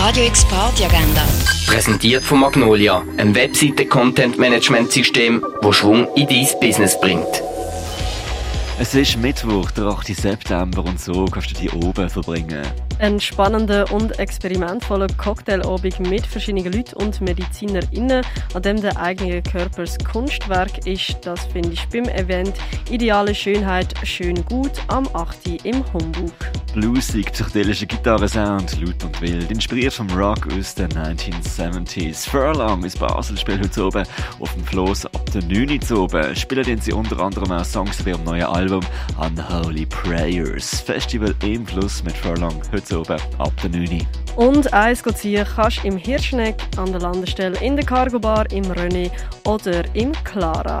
Radio X Party Agenda. Präsentiert von Magnolia, einem Webseite-Content-Management-System, das Schwung in dein Business bringt. Es ist Mittwoch, der 8. September und so kannst du die oben verbringen. Ein spannender und experimentvoller Cocktailabend mit verschiedenen Leuten und MedizinerInnen, an dem der eigene Körper das Kunstwerk ist, das finde ich beim Event Ideale Schönheit schön gut am 8. im Homburg. Bluesig, psychedelischer Gitarrensound, laut und wild, inspiriert vom Rock aus den 1970s. Furlong aus Basel spielt heute oben auf dem Floss ab der 9 Uhr oben. Spielen sie unter anderem auch Songs wie am neuen Album Unholy Prayers. Festival im Fluss mit Furlong heute oben ab der 9 Uhr. Und eins ziehen kannst im Hirschneck, an der Landestelle, in der Cargo Bar, im René oder im Clara.